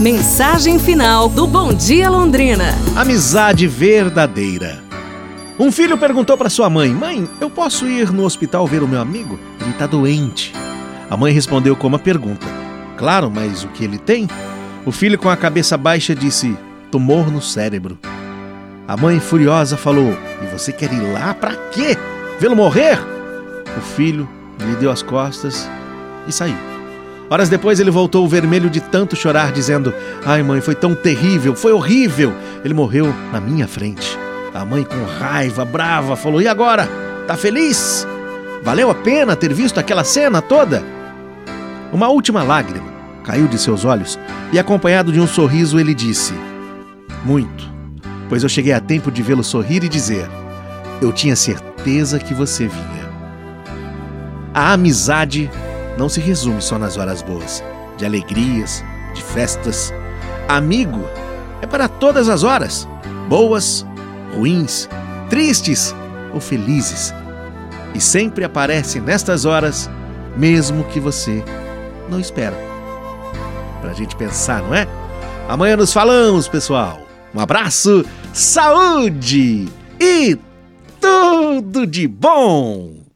Mensagem final do Bom Dia Londrina. Amizade verdadeira. Um filho perguntou para sua mãe: Mãe, eu posso ir no hospital ver o meu amigo? Ele está doente. A mãe respondeu com uma pergunta: Claro, mas o que ele tem? O filho, com a cabeça baixa, disse: Tumor no cérebro. A mãe, furiosa, falou: E você quer ir lá para quê? Vê-lo morrer? O filho lhe deu as costas e saiu. Horas depois ele voltou vermelho de tanto chorar, dizendo: Ai, mãe, foi tão terrível, foi horrível. Ele morreu na minha frente. A mãe, com raiva, brava, falou: E agora? Tá feliz? Valeu a pena ter visto aquela cena toda? Uma última lágrima caiu de seus olhos e, acompanhado de um sorriso, ele disse: Muito, pois eu cheguei a tempo de vê-lo sorrir e dizer: Eu tinha certeza que você vinha. A amizade não se resume só nas horas boas, de alegrias, de festas. Amigo é para todas as horas, boas, ruins, tristes ou felizes. E sempre aparece nestas horas, mesmo que você não espera. Para a gente pensar, não é? Amanhã nos falamos, pessoal. Um abraço, saúde e tudo de bom!